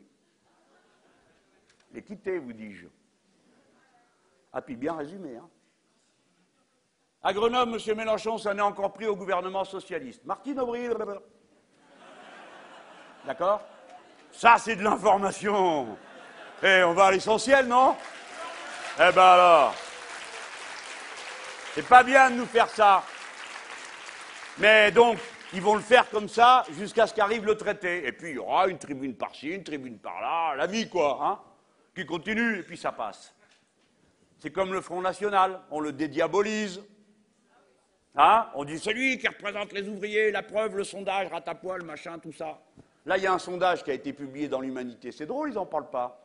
L'équité, vous dis-je. Ah, puis bien résumé. Hein. À Grenoble, M. Mélenchon s'en est encore pris au gouvernement socialiste. Martine Aubry. D'accord? Ça, c'est de l'information. Eh, on va à l'essentiel, non? Eh ben alors. C'est pas bien de nous faire ça. Mais donc, ils vont le faire comme ça jusqu'à ce qu'arrive le traité. Et puis, il y aura une tribune par-ci, une tribune par-là, la vie, quoi, hein, qui continue, et puis ça passe. C'est comme le Front National, on le dédiabolise. Hein? On dit celui qui représente les ouvriers, la preuve, le sondage, ratapoil, machin, tout ça. Là, il y a un sondage qui a été publié dans l'Humanité. C'est drôle, ils n'en parlent pas.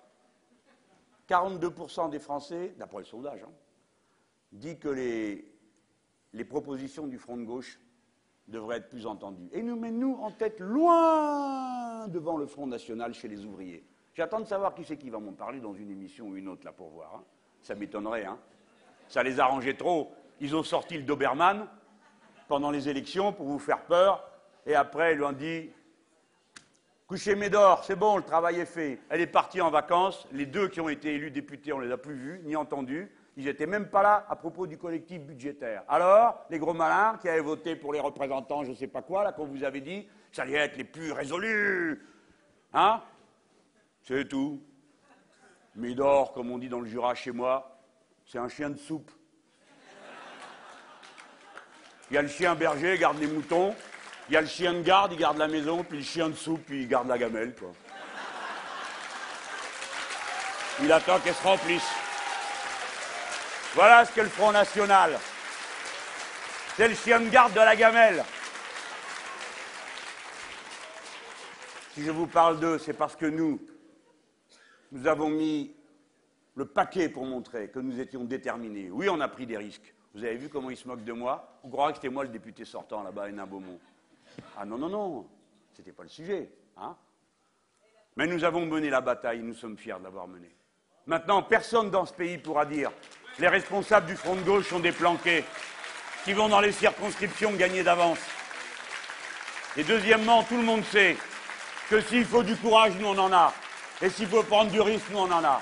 42% des Français, d'après le sondage, hein, dit que les, propositions du Front de gauche devrait être plus entendu. Et nous met nous en tête loin devant le Front National chez les ouvriers. J'attends de savoir qui c'est qui va m'en parler dans une émission ou une autre, là, pour voir. Hein. Ça m'étonnerait, hein. Ça les arrangeait trop. Ils ont sorti le Doberman pendant les élections pour vous faire peur, et après, ils lui ont dit Couchez Médor, c'est bon, le travail est fait. Elle est partie en vacances. Les deux qui ont été élus députés, on ne les a plus vus, ni entendus. Ils n'étaient même pas là à propos du collectif budgétaire. Alors, les gros malins qui avaient voté pour les représentants, je ne sais pas quoi, là, qu'on vous avait dit, ça allait être les plus résolus. Hein? C'est tout. Médor, comme on dit dans le Jura chez moi, c'est un chien de soupe. Il y a le chien berger, il garde les moutons. Il y a le chien de garde, il garde la maison. Puis le chien de soupe, il garde la gamelle, quoi. Il attend qu'elle se remplisse. Voilà ce qu'est le Front National. C'est le chien de garde de la gamelle. Si je vous parle d'eux, c'est parce que nous, nous avons mis le paquet pour montrer que nous étions déterminés. Oui, on a pris des risques. Vous avez vu comment ils se moquent de moi On croirait que c'était moi le député sortant là-bas à Hénin-Beaumont. Ah non, non, non, c'était pas le sujet. Hein Mais nous avons mené la bataille, nous sommes fiers de l'avoir menée. Maintenant, personne dans ce pays pourra dire les responsables du front de gauche sont des planqués qui vont dans les circonscriptions gagner d'avance. Et deuxièmement, tout le monde sait que s'il faut du courage, nous on en a. Et s'il faut prendre du risque, nous en a.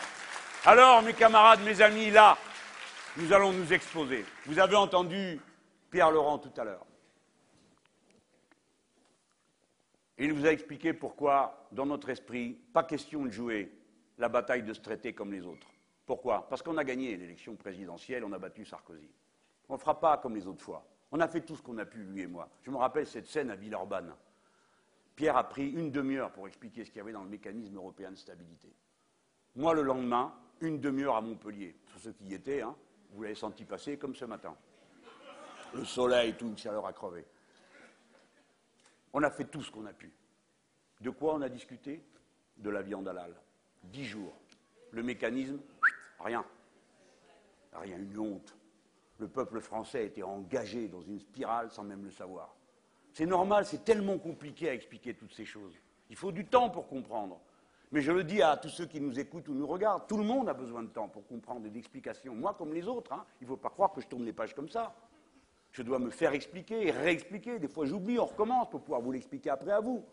Alors, mes camarades, mes amis, là, nous allons nous exposer. Vous avez entendu Pierre Laurent tout à l'heure. Il vous a expliqué pourquoi, dans notre esprit, pas question de jouer la bataille de ce traité comme les autres. Pourquoi? Parce qu'on a gagné l'élection présidentielle, on a battu Sarkozy. On ne fera pas comme les autres fois. On a fait tout ce qu'on a pu, lui et moi. Je me rappelle cette scène à Villeurbanne. Pierre a pris une demi-heure pour expliquer ce qu'il y avait dans le mécanisme européen de stabilité. Moi, le lendemain, une demi-heure à Montpellier. Pour ceux qui y étaient, hein, vous l'avez senti passer comme ce matin. Le soleil, tout, une chaleur à crever. On a fait tout ce qu'on a pu. De quoi on a discuté? De la viande halal. Dix jours. Le mécanisme, Rien. Rien, une honte. Le peuple français été engagé dans une spirale sans même le savoir. C'est normal, c'est tellement compliqué à expliquer toutes ces choses. Il faut du temps pour comprendre. Mais je le dis à tous ceux qui nous écoutent ou nous regardent, tout le monde a besoin de temps pour comprendre et d'explications. Moi comme les autres, hein. il ne faut pas croire que je tourne les pages comme ça. Je dois me faire expliquer et réexpliquer. Des fois j'oublie, on recommence pour pouvoir vous l'expliquer après à vous.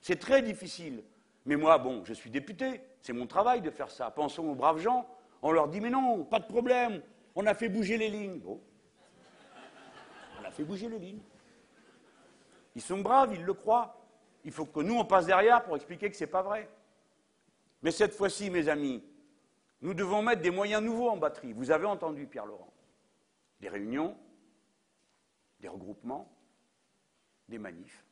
C'est très difficile. Mais moi, bon, je suis député, c'est mon travail de faire ça. Pensons aux braves gens on leur dit, mais non, pas de problème, on a fait bouger les lignes. Bon. On a fait bouger les lignes. Ils sont braves, ils le croient. Il faut que nous, on passe derrière pour expliquer que ce n'est pas vrai. Mais cette fois-ci, mes amis, nous devons mettre des moyens nouveaux en batterie. Vous avez entendu Pierre Laurent. Des réunions, des regroupements, des manifs.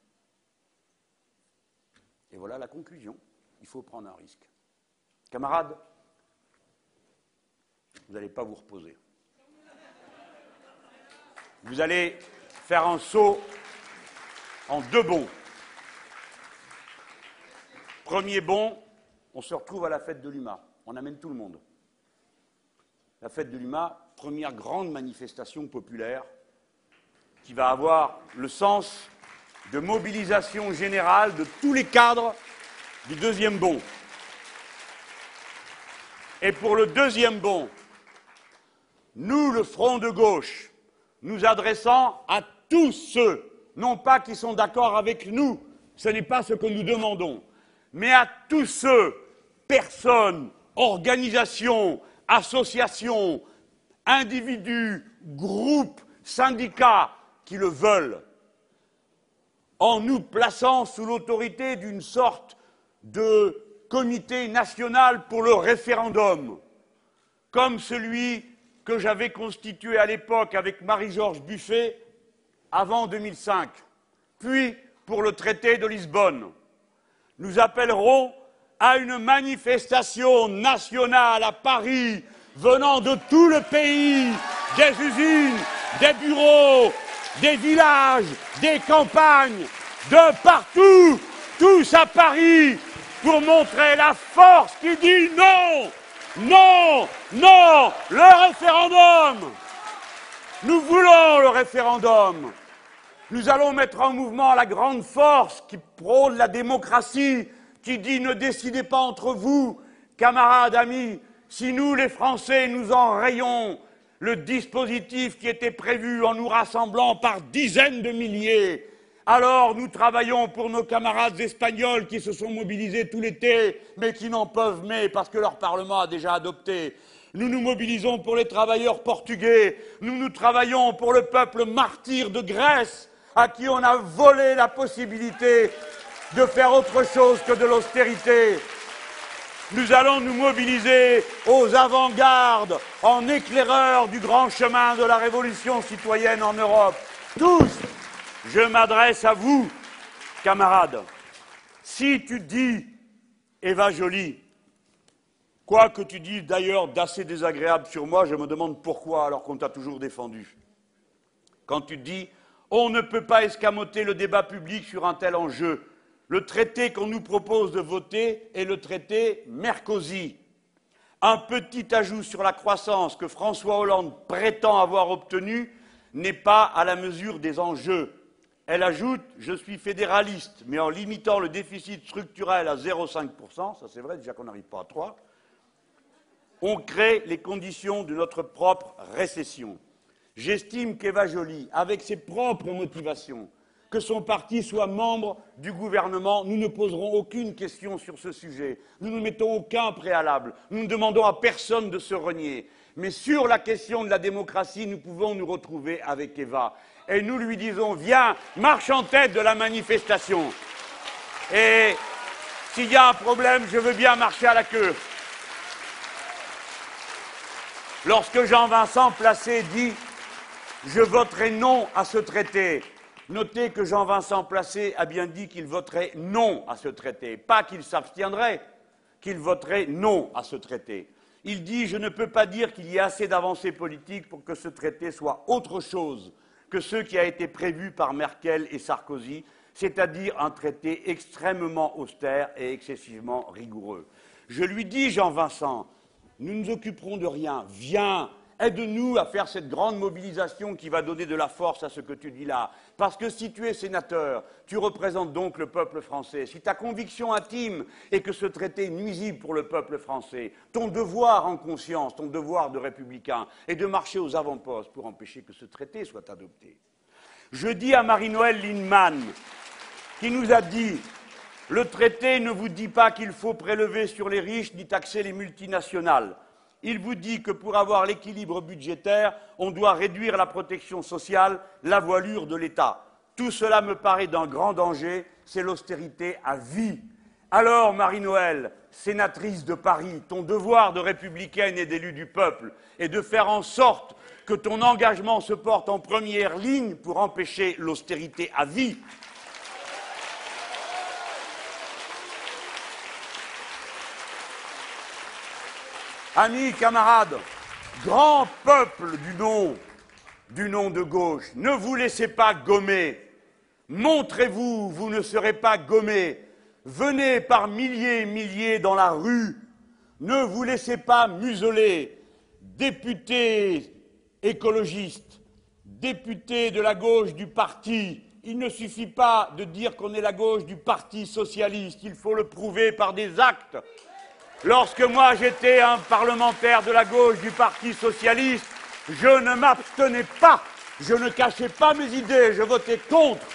Et voilà la conclusion. Il faut prendre un risque. Camarades, vous n'allez pas vous reposer. Vous allez faire un saut en deux bons. Premier bond, on se retrouve à la fête de l'UMA. on amène tout le monde. La fête de l'UMA, première grande manifestation populaire qui va avoir le sens de mobilisation générale de tous les cadres du deuxième bond. Et pour le deuxième bond, nous, le Front de gauche, nous adressons à tous ceux, non pas qui sont d'accord avec nous, ce n'est pas ce que nous demandons, mais à tous ceux, personnes, organisations, associations, individus, groupes, syndicats qui le veulent, en nous plaçant sous l'autorité d'une sorte de comité national pour le référendum, comme celui que j'avais constitué à l'époque avec Marie-Georges Buffet avant 2005, puis pour le traité de Lisbonne. Nous appellerons à une manifestation nationale à Paris venant de tout le pays, des usines, des bureaux, des villages, des campagnes, de partout, tous à Paris, pour montrer la force qui dit non, non, non, le référendum. Nous voulons le référendum. Nous allons mettre en mouvement la grande force qui prône la démocratie, qui dit ne décidez pas entre vous, camarades, amis, si nous, les Français, nous enrayons le dispositif qui était prévu en nous rassemblant par dizaines de milliers, alors nous travaillons pour nos camarades espagnols qui se sont mobilisés tout l'été, mais qui n'en peuvent mais parce que leur Parlement a déjà adopté. Nous nous mobilisons pour les travailleurs portugais. Nous nous travaillons pour le peuple martyr de Grèce, à qui on a volé la possibilité de faire autre chose que de l'austérité. Nous allons nous mobiliser aux avant-gardes en éclaireurs du grand chemin de la révolution citoyenne en Europe. Tous je m'adresse à vous, camarades. Si tu dis Eva Jolie, quoi que tu dis d'ailleurs d'assez désagréable sur moi, je me demande pourquoi alors qu'on t'a toujours défendu. Quand tu dis on ne peut pas escamoter le débat public sur un tel enjeu, le traité qu'on nous propose de voter est le traité Mercosy. Un petit ajout sur la croissance que François Hollande prétend avoir obtenu n'est pas à la mesure des enjeux. Elle ajoute Je suis fédéraliste, mais en limitant le déficit structurel à 0,5%, ça c'est vrai, déjà qu'on n'arrive pas à 3, on crée les conditions de notre propre récession. J'estime qu'Eva Joly, avec ses propres motivations, que son parti soit membre du gouvernement, nous ne poserons aucune question sur ce sujet. Nous ne mettons aucun préalable. Nous ne demandons à personne de se renier. Mais sur la question de la démocratie, nous pouvons nous retrouver avec Eva et nous lui disons Viens, marche en tête de la manifestation. Et s'il y a un problème, je veux bien marcher à la queue. Lorsque Jean-Vincent Placé dit Je voterai non à ce traité, notez que Jean-Vincent Placé a bien dit qu'il voterait non à ce traité, pas qu'il s'abstiendrait, qu'il voterait non à ce traité. Il dit Je ne peux pas dire qu'il y ait assez d'avancées politiques pour que ce traité soit autre chose que ce qui a été prévu par Merkel et Sarkozy, c'est-à-dire un traité extrêmement austère et excessivement rigoureux. Je lui dis, Jean-Vincent, nous nous occuperons de rien, viens, Aide-nous à faire cette grande mobilisation qui va donner de la force à ce que tu dis là. Parce que si tu es sénateur, tu représentes donc le peuple français. Si ta conviction intime est que ce traité est nuisible pour le peuple français, ton devoir en conscience, ton devoir de républicain, est de marcher aux avant-postes pour empêcher que ce traité soit adopté. Je dis à Marie-Noël Lindemann, qui nous a dit le traité ne vous dit pas qu'il faut prélever sur les riches ni taxer les multinationales il vous dit que pour avoir l'équilibre budgétaire, on doit réduire la protection sociale, la voilure de l'État. Tout cela me paraît d'un grand danger, c'est l'austérité à vie. Alors, Marie-Noël, sénatrice de Paris, ton devoir de républicaine et d'élu du peuple est de faire en sorte que ton engagement se porte en première ligne pour empêcher l'austérité à vie Amis, camarades, grand peuple du nom, du nom de gauche, ne vous laissez pas gommer. Montrez-vous, vous ne serez pas gommés. Venez par milliers et milliers dans la rue. Ne vous laissez pas museler, députés écologistes, députés de la gauche du parti. Il ne suffit pas de dire qu'on est la gauche du Parti socialiste, il faut le prouver par des actes. Lorsque moi j'étais un parlementaire de la gauche du Parti socialiste, je ne m'abstenais pas, je ne cachais pas mes idées, je votais contre.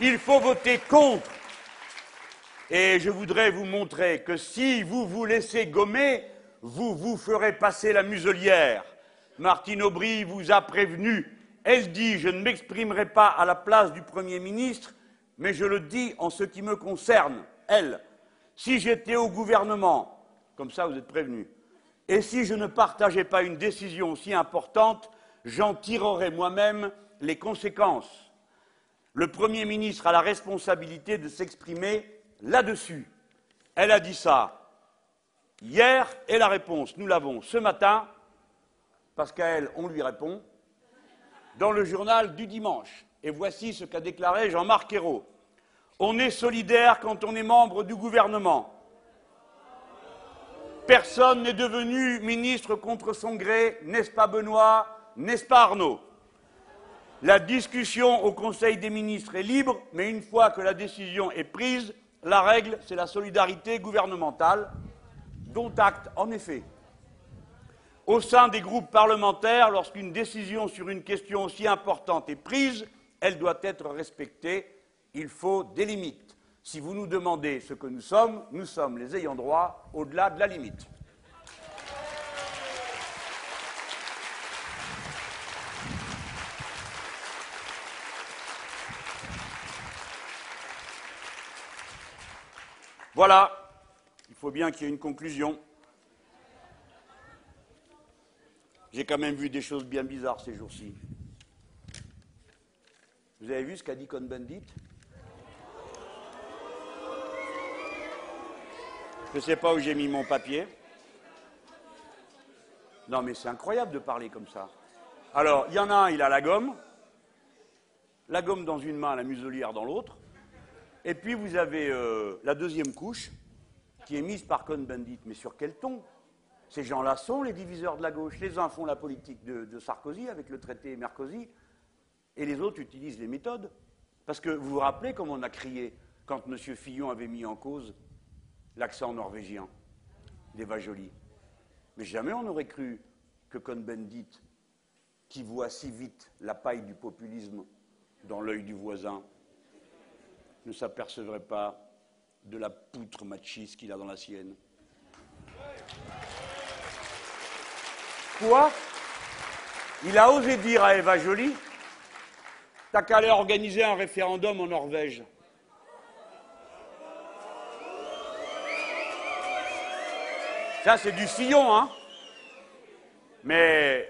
Il faut voter contre. Et je voudrais vous montrer que si vous vous laissez gommer, vous vous ferez passer la muselière. Martine Aubry vous a prévenu. Elle dit Je ne m'exprimerai pas à la place du Premier ministre, mais je le dis en ce qui me concerne, elle. Si j'étais au gouvernement, comme ça vous êtes prévenu, et si je ne partageais pas une décision aussi importante, j'en tirerais moi-même les conséquences. Le Premier ministre a la responsabilité de s'exprimer là-dessus. Elle a dit ça hier et la réponse, nous l'avons ce matin, parce qu'à elle, on lui répond, dans le journal du dimanche. Et voici ce qu'a déclaré Jean-Marc Ayrault. On est solidaire quand on est membre du gouvernement. Personne n'est devenu ministre contre son gré, n'est-ce pas Benoît, n'est-ce pas Arnaud? La discussion au Conseil des ministres est libre, mais une fois que la décision est prise, la règle, c'est la solidarité gouvernementale, dont acte, en effet. Au sein des groupes parlementaires, lorsqu'une décision sur une question aussi importante est prise, elle doit être respectée. Il faut des limites. Si vous nous demandez ce que nous sommes, nous sommes les ayants droit au-delà de la limite. Voilà, il faut bien qu'il y ait une conclusion. J'ai quand même vu des choses bien bizarres ces jours-ci. Vous avez vu ce qu'a dit Cohn-Bendit? Je ne sais pas où j'ai mis mon papier. Non, mais c'est incroyable de parler comme ça. Alors, il y en a un, il a la gomme, la gomme dans une main, la muselière dans l'autre. Et puis vous avez euh, la deuxième couche qui est mise par Cohn-Bendit. Mais sur quel ton? Ces gens-là sont les diviseurs de la gauche. Les uns font la politique de, Sarkozy avec le traité Mercosi, et les autres utilisent les méthodes. Parce que vous vous rappelez comment on a crié quand M. Fillon avait mis en cause l'accent norvégien d'Eva Joly. Mais jamais on n'aurait cru que Cohn-Bendit, qui voit si vite la paille du populisme dans l'œil du voisin, ne s'apercevrait pas de la poutre machiste qu'il a dans la sienne. Quoi? Il a osé dire à Eva Joly T'as qu'à aller organiser un référendum en Norvège. Ça, c'est du sillon, hein Mais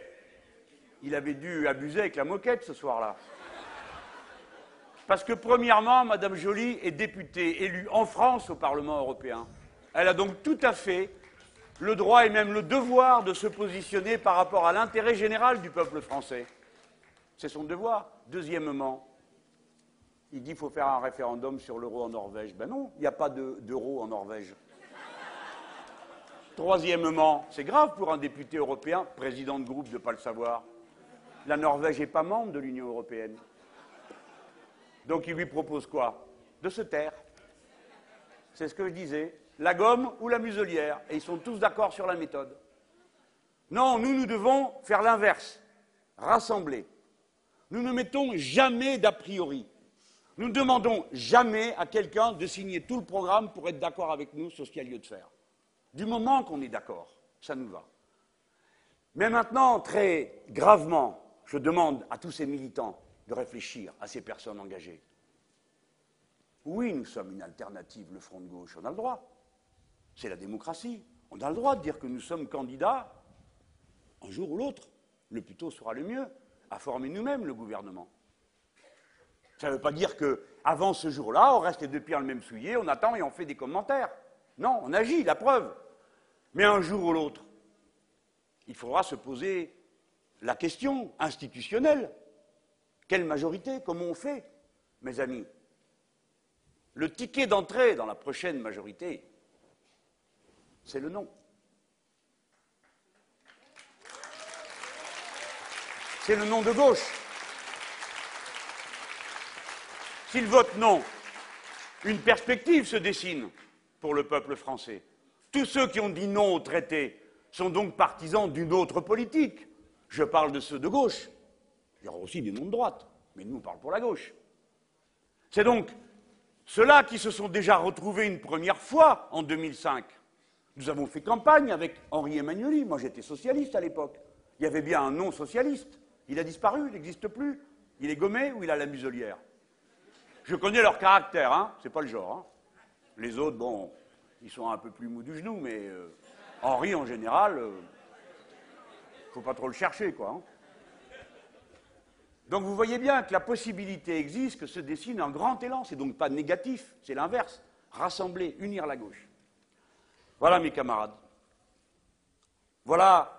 il avait dû abuser avec la moquette ce soir-là. Parce que, premièrement, Mme Joly est députée élue en France au Parlement européen. Elle a donc tout à fait le droit et même le devoir de se positionner par rapport à l'intérêt général du peuple français. C'est son devoir. Deuxièmement, il dit qu'il faut faire un référendum sur l'euro en Norvège. Ben non, il n'y a pas d'euro en Norvège. Troisièmement, c'est grave pour un député européen, président de groupe, de ne pas le savoir. La Norvège n'est pas membre de l'Union européenne. Donc il lui propose quoi? De se taire. C'est ce que je disais. La gomme ou la muselière. Et ils sont tous d'accord sur la méthode. Non, nous, nous devons faire l'inverse. Rassembler. Nous ne mettons jamais d'a priori. Nous ne demandons jamais à quelqu'un de signer tout le programme pour être d'accord avec nous sur ce qu'il y a lieu de faire. Du moment qu'on est d'accord, ça nous va. Mais maintenant, très gravement, je demande à tous ces militants de réfléchir à ces personnes engagées. Oui, nous sommes une alternative, le Front de gauche, on a le droit. C'est la démocratie. On a le droit de dire que nous sommes candidats, un jour ou l'autre, le plus tôt sera le mieux, à former nous-mêmes le gouvernement. Ça ne veut pas dire qu'avant ce jour-là, on reste les deux pieds dans le même soulier, on attend et on fait des commentaires. Non, on agit, la preuve. Mais un jour ou l'autre, il faudra se poser la question institutionnelle. Quelle majorité Comment on fait, mes amis? Le ticket d'entrée dans la prochaine majorité, c'est le non. C'est le non de gauche. S'il vote non, une perspective se dessine pour le peuple français. Tous ceux qui ont dit non au traité sont donc partisans d'une autre politique. Je parle de ceux de gauche. Il y aura aussi des noms de droite, mais nous, on parle pour la gauche. C'est donc ceux-là qui se sont déjà retrouvés une première fois en 2005. Nous avons fait campagne avec Henri Emmanueli. Moi, j'étais socialiste à l'époque. Il y avait bien un non-socialiste. Il a disparu, il n'existe plus. Il est gommé ou il a la muselière? Je connais leur caractère, hein. C'est pas le genre. Hein. Les autres, bon, ils sont un peu plus mous du genou, mais euh, Henri, en général, ne euh, faut pas trop le chercher, quoi. Hein. Donc vous voyez bien que la possibilité existe, que se dessine un grand élan. C'est donc pas négatif, c'est l'inverse. Rassembler, unir la gauche. Voilà, mes camarades. Voilà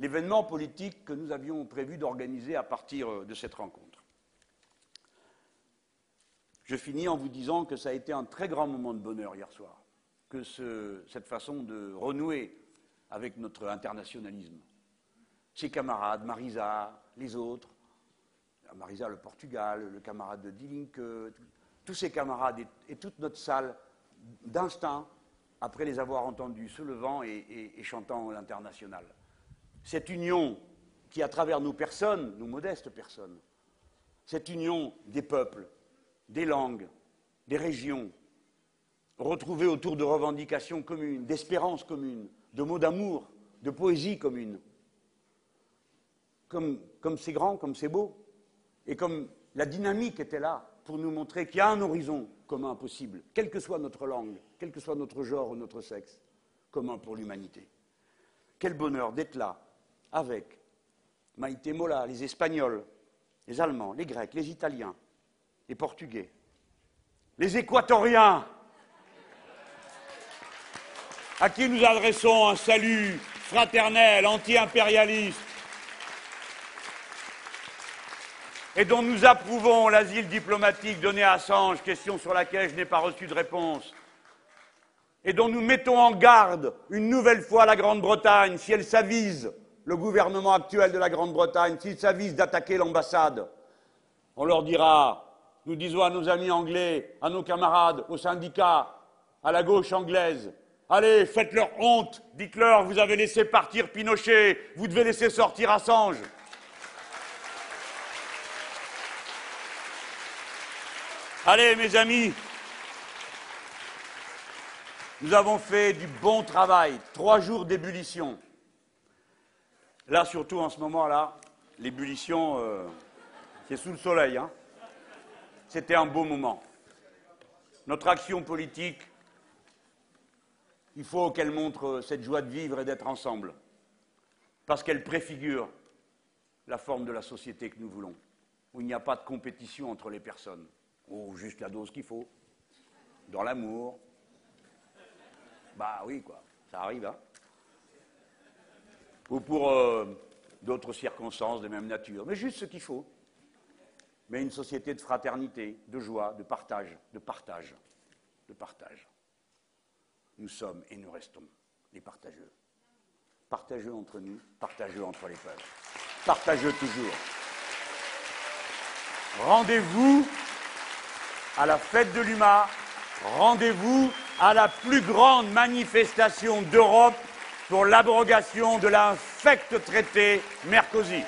l'événement politique que nous avions prévu d'organiser à partir euh, de cette rencontre. Je finis en vous disant que ça a été un très grand moment de bonheur hier soir que cette façon de renouer avec notre internationalisme. Ses camarades, Marisa, les autres, Marisa le Portugal, le camarade de Dilink, tous ces camarades et, toute notre salle d'instinct, après les avoir entendus se levant et, et chantant l'international. Cette union qui, à travers nos personnes, nos modestes personnes, cette union des peuples, des langues, des régions, retrouvés autour de revendications communes, d'espérances communes, de mots d'amour, de poésie commune. Comme, comme c'est grand, comme c'est beau, et comme la dynamique était là pour nous montrer qu'il y a un horizon commun possible, quelle que soit notre langue, quel que soit notre genre ou notre sexe, commun pour l'humanité. Quel bonheur d'être là avec Maïté Mola, les Espagnols, les Allemands, les Grecs, les Italiens, les Portugais, les Équatoriens, à qui nous adressons un salut fraternel, anti-impérialiste, et dont nous approuvons l'asile diplomatique donné à Assange, question sur laquelle je n'ai pas reçu de réponse, et dont nous mettons en garde une nouvelle fois la Grande-Bretagne, si elle s'avise, le gouvernement actuel de la Grande-Bretagne, s'il s'avise d'attaquer l'ambassade, on leur dira, nous disons à nos amis anglais, à nos camarades, aux syndicats, à la gauche anglaise, Allez, faites-leur honte. Dites-leur, vous avez laissé partir Pinochet, vous devez laisser sortir Assange. Allez, mes amis, nous avons fait du bon travail, trois jours d'ébullition. Là, surtout en ce moment-là, l'ébullition, euh, c'est sous le soleil. Hein. C'était un beau moment. Notre action politique il faut qu'elle montre cette joie de vivre et d'être ensemble, parce qu'elle préfigure la forme de la société que nous voulons, où il n'y a pas de compétition entre les personnes, ou juste la dose qu'il faut, dans l'amour. Bah oui, quoi, ça arrive, hein. Ou pour euh, d'autres circonstances de même nature, mais juste ce qu'il faut. Mais une société de fraternité, de joie, de partage, de partage, de partage nous sommes et nous restons les partageux. Partageux entre nous, partageux entre les peuples. Partageux toujours. Rendez-vous à la fête de l'UMA, rendez-vous à la plus grande manifestation d'Europe pour l'abrogation de l'infect traité Mercosur.